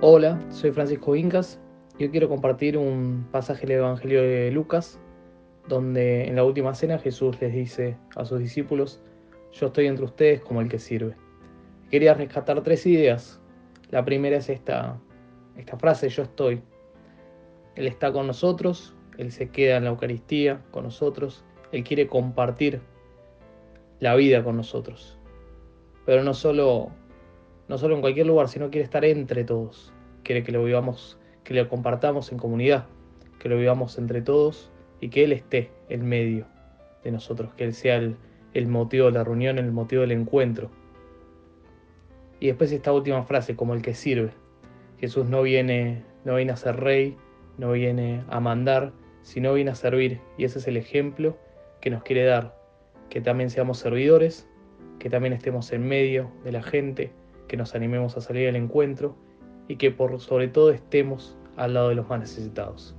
Hola, soy Francisco Incas y quiero compartir un pasaje del Evangelio de Lucas, donde en la última cena Jesús les dice a sus discípulos, yo estoy entre ustedes como el que sirve. Quería rescatar tres ideas. La primera es esta, esta frase, yo estoy. Él está con nosotros, Él se queda en la Eucaristía con nosotros, Él quiere compartir la vida con nosotros. Pero no solo no solo en cualquier lugar, sino quiere estar entre todos. Quiere que lo vivamos, que lo compartamos en comunidad, que lo vivamos entre todos y que Él esté en medio de nosotros, que Él sea el, motivo de la reunión, el motivo del encuentro. Y después esta última frase, como el que sirve. Jesús no viene, no viene a ser rey, no viene a mandar, sino viene a servir. Y ese es el ejemplo que nos quiere dar, que también seamos servidores, que también estemos en medio de la gente, que nos animemos a salir al encuentro y que por sobre todo estemos al lado de los más necesitados.